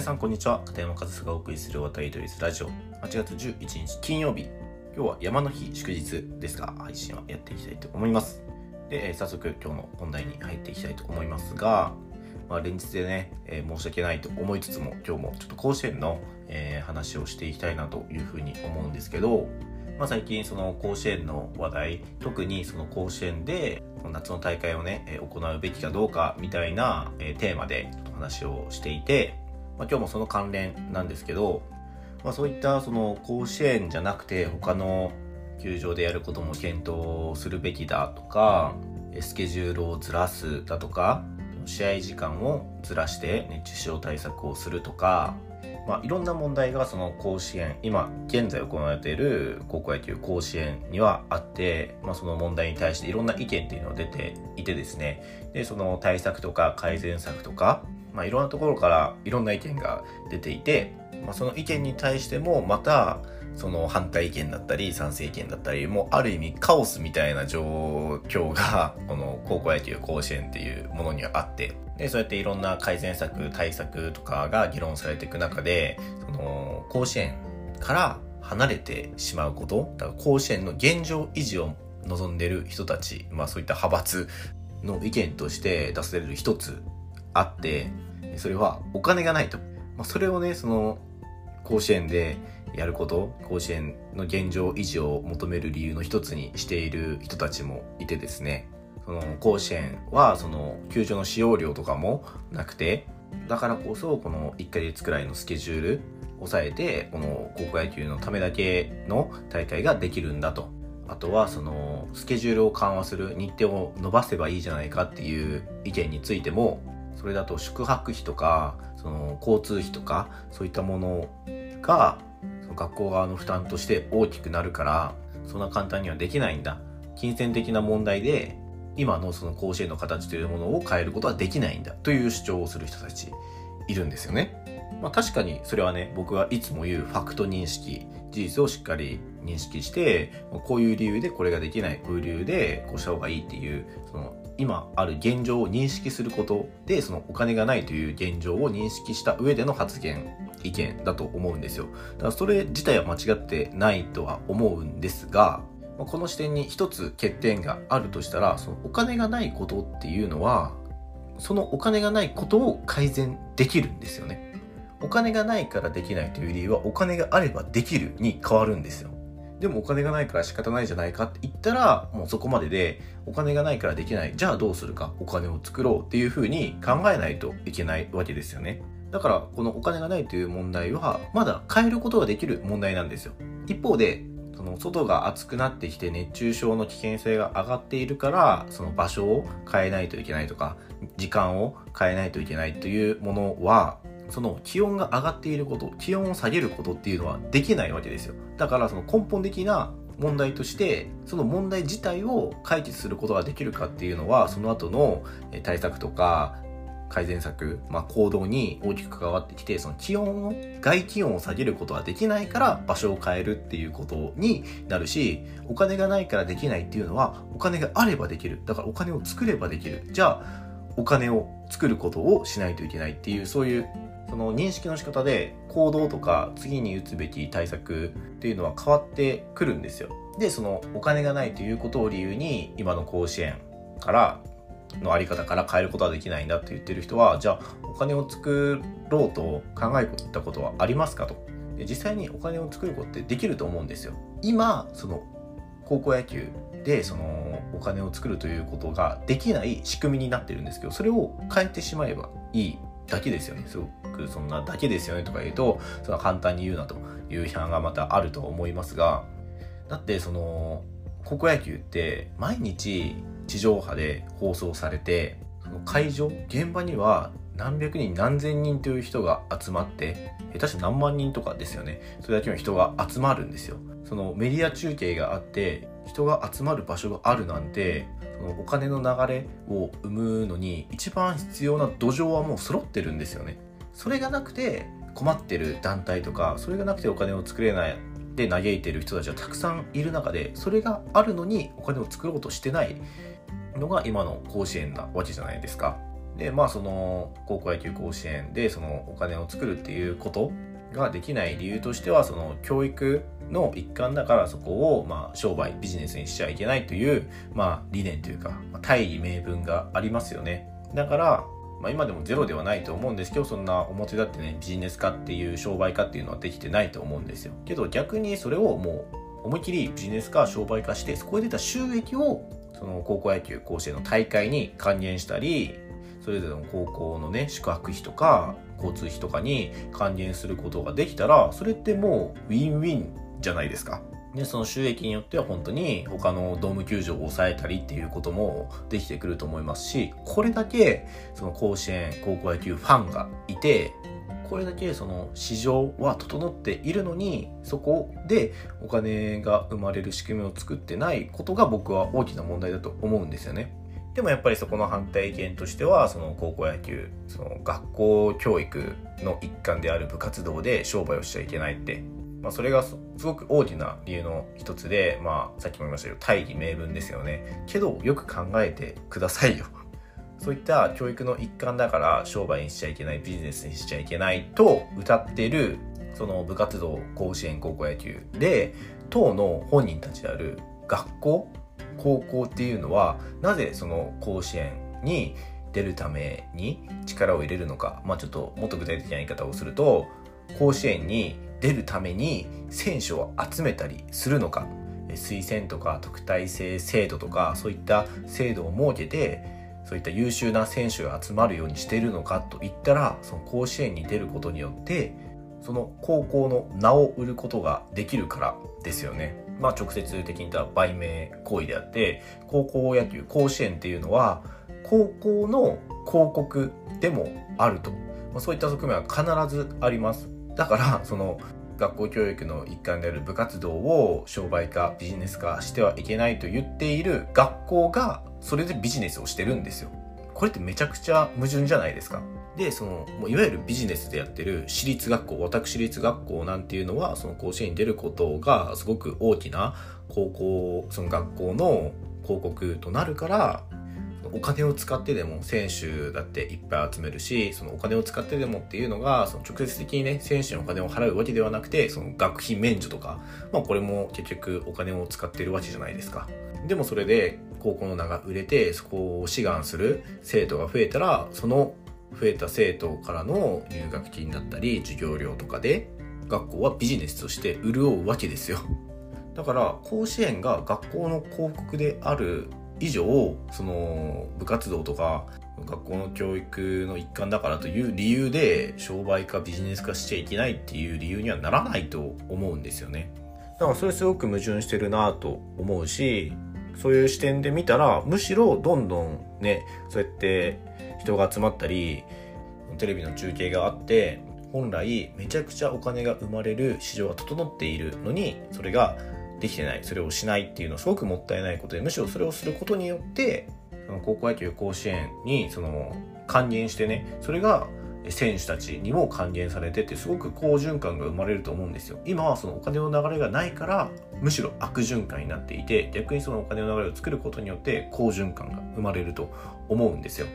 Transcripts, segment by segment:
皆さんこんにちは。片山和沙がお送りする渡り鳥ラジオ。8月11日金曜日。今日は山の日祝日ですが配信はやっていきたいと思います。で、え早速今日の本題に入っていきたいと思いますが、まあ、連日でね、え申し訳ないと思いつつも今日もちょっと甲子園の、え話をしていきたいなというふうに思うんですけど、まあ、最近その甲子園の話題特にその甲子園で夏の大会をね行うべきかどうかみたいな、テーマで話をしていて、まあ、今日もその関連なんですけど、まあ、そういったその甲子園じゃなくて他の球場でやることも検討するべきだとかスケジュールをずらすだとか試合時間をずらして熱中症対策をするとか、まあ、いろんな問題がその甲子園今現在行われている高校野球甲子園にはあって、まあ、その問題に対していろんな意見っていうのが出ていてですね。でその対策とか改善策とか、まあ、いろんなところからいろんな意見が出ていて、まあ、その意見に対してもまたその反対意見だったり賛成意見だったりもうある意味カオスみたいな状況が この高校野球甲子園っていうものにはあってでそうやっていろんな改善策対策とかが議論されていく中でその甲子園から離れてしまうことだから甲子園の現状維持を望んでる人たち、まあ、そういった派閥の意見として出される一つあってそれはお金がないと、まあ、それをねその甲子園でやること甲子園の現状維持を求める理由の一つにしている人たちもいてですね。その甲子園はその球場の使用料とかもなくてだからこそこの1ヶ月くらいのスケジュール抑えてこの高校野球のためだけの大会ができるんだと。あとはそのスケジュールを緩和する日程を伸ばせばいいじゃないかっていう意見についてもそれだと宿泊費とかその交通費とかそういったものがその学校側の負担として大きくなるからそんな簡単にはできないんだ金銭的な問題で今のその甲子園の形というものを変えることはできないんだという主張をする人たちいるんですよね。まあ確かにそれはね僕がいつも言うファクト認識事実をしっかり認識してこういう理由でこれができないこういう理由でこうした方がいいっていうその今ある現状を認識することでそのお金がないという現状を認識した上での発言意見だと思うんですよ。だからそれ自体は間違ってないとは思うんですがこの視点に一つ欠点があるとしたらそのお金がないことっていうのはそのお金がないことを改善できるんですよね。お金がないからできないという理由はお金があればできるに変わるんですよ。でもお金がないから仕方ないじゃないかって言ったらもうそこまででお金がないからできない。じゃあどうするか？お金を作ろうっていうふうに考えないといけないわけですよね。だからこのお金がないという問題はまだ変えることができる問題なんですよ。一方でその外が暑くなってきて熱中症の危険性が上がっているからその場所を変えないといけないとか時間を変えないといけないというものはその気温が上がっていること気温を下げることっていうのはできないわけですよ。だからその根本的な問題としてその問題自体を解決することができるかっていうのはその後の対策とか改善策、まあ、行動に大きく関わってきてその気温を外気温を下げることができないから場所を変えるっていうことになるしお金がないからできないっていうのはお金があればできる。だからお金を作ればできる。じゃあお金を作ることをしないといけないっていうそういうその認識の仕方で行動とか次に打つべき対策っていうのは変わってくるんですよ。でそのお金がないということを理由に今の甲子園からのあり方から変えることはできないんだって言ってる人はじゃあお金を作ろうと考えたことはありますかと。で実際にお金を作ることってできると思うんですよ。今その高校野球でそのお金を作るということができない仕組みになってるんですけどそれを変えてしまえばいいだけですよね。すごくそんなだけですよねとか言うとその簡単に言うなという批判がまたあると思いますがだってその高校野球って毎日地上波で放送されてその会場現場には何百人何千人という人が集まって下手したら何万人とかですよね。それだけの人が集まるんですよ。そのメディア中継があって人が集まる場所があるなんてのお金の流れを生むのに一番必要な土壌はもう揃ってるんですよね。それがなくて困ってる団体とかそれがなくてお金を作れないで嘆いてる人たちはたくさんいる中でそれがあるのにお金を作ろうとしてないのが今の甲子園なわけじゃないですか。でまあその高校野球甲子園でそのお金を作るっていうことができない理由としてはその教育の一環だからそこをまあ商売ビジネスにしちゃいけないというまあ理念というか大義名分がありますよね。だからまあ、今でもゼロではないと思うんですけどそんな表立ってねビジネス化っていう商売化っていうのはできてないと思うんですよ。けど逆にそれをもう思いっきりビジネス化商売化してそこで出た収益をその高校野球甲子園の大会に還元したりそれぞれの高校のね宿泊費とか交通費とかに還元することができたらそれってもうウィンウィンじゃないですかで、その収益によっては本当に他のドーム球場を抑えたりっていうこともできてくると思いますし、これだけその甲子園高校野球ファンがいて、これだけその市場は整っているのに、そこでお金が生まれる仕組みを作ってないことが僕は大きな問題だと思うんですよね。でもやっぱりそこの反対意見としては、その高校野球、その学校教育の一環である部活動で商売をしちゃいけないって。まあ、それがすごく大きな理由の一つで、まあ、さっきも言いましたけど大義名分ですよね。けどよく考えてくださいよ。そういった教育の一環だから商売にしちゃいけないビジネスにしちゃいけないと歌ってるその部活動甲子園高校野球で当の本人たちである学校高校っていうのはなぜその甲子園に出るために力を入れるのかまあちょっともっと具体的な言い方をすると甲子園に出るために選手を集めたりするのか推薦とか特待生制度とかそういった制度を設けてそういった優秀な選手が集まるようにしているのかといったらその甲子園に出ることによってその高校の名を売ることができるからですよね。まあ直接的に言ったら売名行為であって高校野球甲子園っていうのは高校の広告でもあると、まあ、そういった側面は必ずあります。だからその学校教育の一環である部活動を商売化ビジネス化してはいけないと言っている学校がそれでビジネスをしてるんですよ。これってめちゃくちゃ矛盾じゃないですか。でそのもういわゆるビジネスでやってる私立学校私立学校なんていうのはその甲子園に出ることがすごく大きな高校その学校の広告となるからお金を使ってでも選手だっていっぱい集めるし、そのお金を使ってでもっていうのが、その直接的にね、選手のお金を払うわけではなくて、その学費免除とか、まあこれも結局お金を使ってるわけじゃないですか。でもそれで高校の名が売れて、そこを志願する生徒が増えたら、その増えた生徒からの入学金だったり、授業料とかで、学校はビジネスとして潤うわけですよ。だから甲子園が学校の広告である以上その部活動とか学校の教育の一環だからという理由で商売化ビジネス化しちゃいけないっていう理由にはならないと思うんですよねだからそれすごく矛盾してるなと思うしそういう視点で見たらむしろどんどんねそうやって人が集まったりテレビの中継があって本来めちゃくちゃお金が生まれる市場が整っているのにそれができてないそれをしないっていうのはすごくもったいないことでむしろそれをすることによってその高校野球甲子園にその還元してねそれが選手たちにも還元されてってすごく好循環が生まれると思うんですよ。今はそのお金の流れがないからむしろ悪循環になっていて逆にそのお金の流れを作ることによって好循環が生まれると思うんですよ。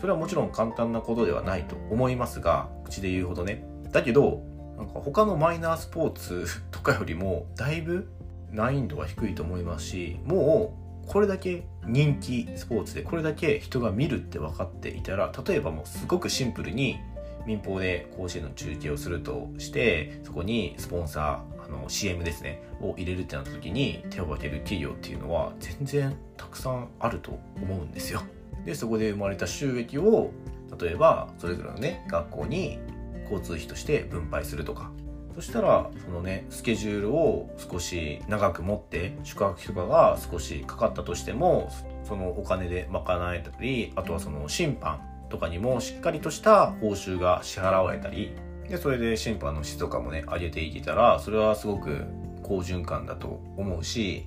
それはもちろん簡単なことではないと思いますが口で言うほどねだけどなんか他のマイナースポーツとかよりもだいぶ難易度は低いと思いますしもうこれだけ人気スポーツでこれだけ人が見るって分かっていたら例えばもうすごくシンプルに民放で甲子園の中継をするとしてそこにスポンサーあの CM ですねを入れるってなった時に手を挙げる企業っていうのは全然たくさんあると思うんですよ。でそこで生まれた収益を例えばそれぞれのね学校に交通費として分配するとか。そしたらそのねスケジュールを少し長く持って宿泊費とかが少しかかったとしてもそのお金で賄えたりあとはその審判とかにもしっかりとした報酬が支払われたりでそれで審判の質とかもね上げていけたらそれはすごく好循環だと思うし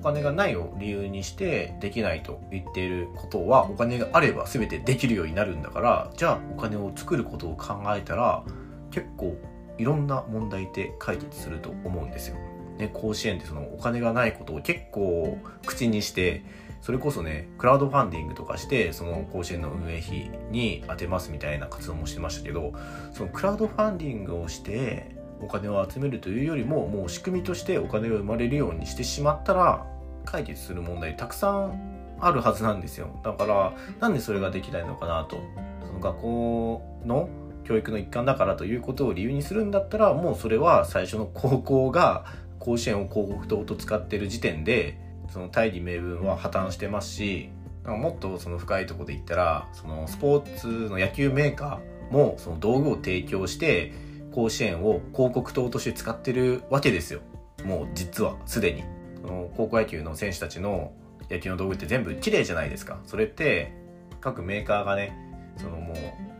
お金がないを理由にしてできないと言っていることはお金があれば全てできるようになるんだからじゃあお金を作ることを考えたら結構いろんな問題って解決すると思うんですよ。ね、甲子園ってそのお金がないことを結構口にしてそれこそねクラウドファンディングとかしてその甲子園の運営費に充てますみたいな活動もしてましたけどそのクラウドファンディングをしてお金を集めるというよりももう仕組みとしてお金が生まれるようにしてしまったら解決する問題たくさんあるはずなんですよ。だからなんでそれができないのかなと。その学校の教育の一環だからということを理由にするんだったらもうそれは最初の高校が甲子園を広告塔と使ってる時点でその大義名分は破綻してますしもっとその深いところで言ったらそのスポーツの野球メーカーもその道具を提供して甲子園を広告塔として使ってるわけですよ。もう実はすでに。の高校野球の選手たちの野球の道具って全部綺麗じゃないですか。それって各メーカーがねそのもう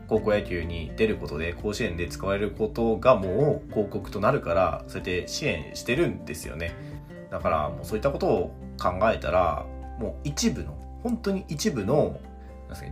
高校野球に出ることで甲子園で使われることがもう広告となるからそうやって支援してるんですよね。だからもうそういったことを考えたらもう一部の本当に一部の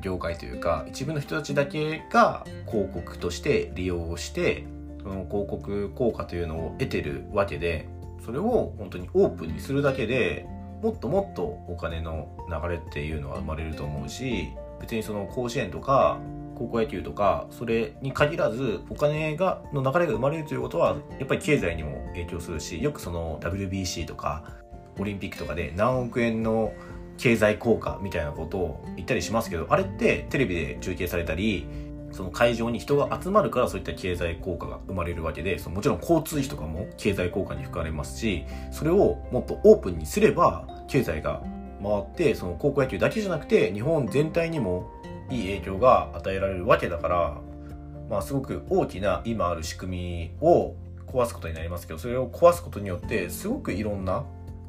業界というか一部の人たちだけが広告として利用してその広告効果というのを得てるわけでそれを本当にオープンにするだけでもっともっとお金の流れっていうのは生まれると思うし別にその甲子園とか高校野球とかそれに限らずお金がの流れが生まれるということはやっぱり経済にも影響するしよくその WBC とかオリンピックとかで何億円の経済効果みたいなことを言ったりしますけどあれってテレビで中継されたりその会場に人が集まるからそういった経済効果が生まれるわけでそのもちろん交通費とかも経済効果に含まれますしそれをもっとオープンにすれば経済が回ってその高校野球だけじゃなくて日本全体にもいい影響が与えられるわけだから、まあ、すごく大きな今ある仕組みを壊すことになりますけどそれを壊すことによってすごくいろんな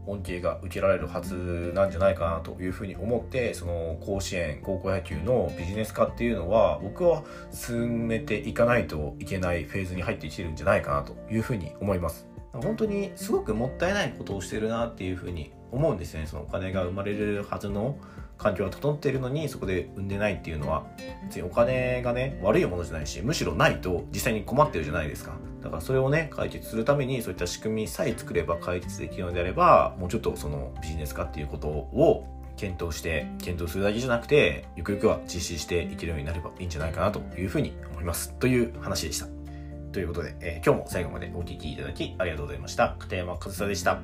恩恵が受けられるはずなんじゃないかなというふうに思ってその甲子園高校野球のビジネス化っていうのは僕は進めていかないといけないフェーズに入ってきてるんじゃないかなというふうに思います。本当にすごくもったいないことをしてるなっていうふうに思うんですね。そのお金が生まれるはずの環境が整っているのにそこで産んでないっていうのは別にお金がね悪いものじゃないしむしろないと実際に困ってるじゃないですか。だからそれをね解決するためにそういった仕組みさえ作れば解決できるのであればもうちょっとそのビジネス化っていうことを検討して検討するだけじゃなくてゆくゆくは実施していけるようになればいいんじゃないかなというふうに思います。という話でした。ということで、えー、今日も最後までお聴きいただきありがとうございました。片山和沙でした。